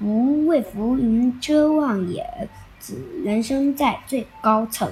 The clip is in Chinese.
不畏浮云遮望眼，只缘身在最高层。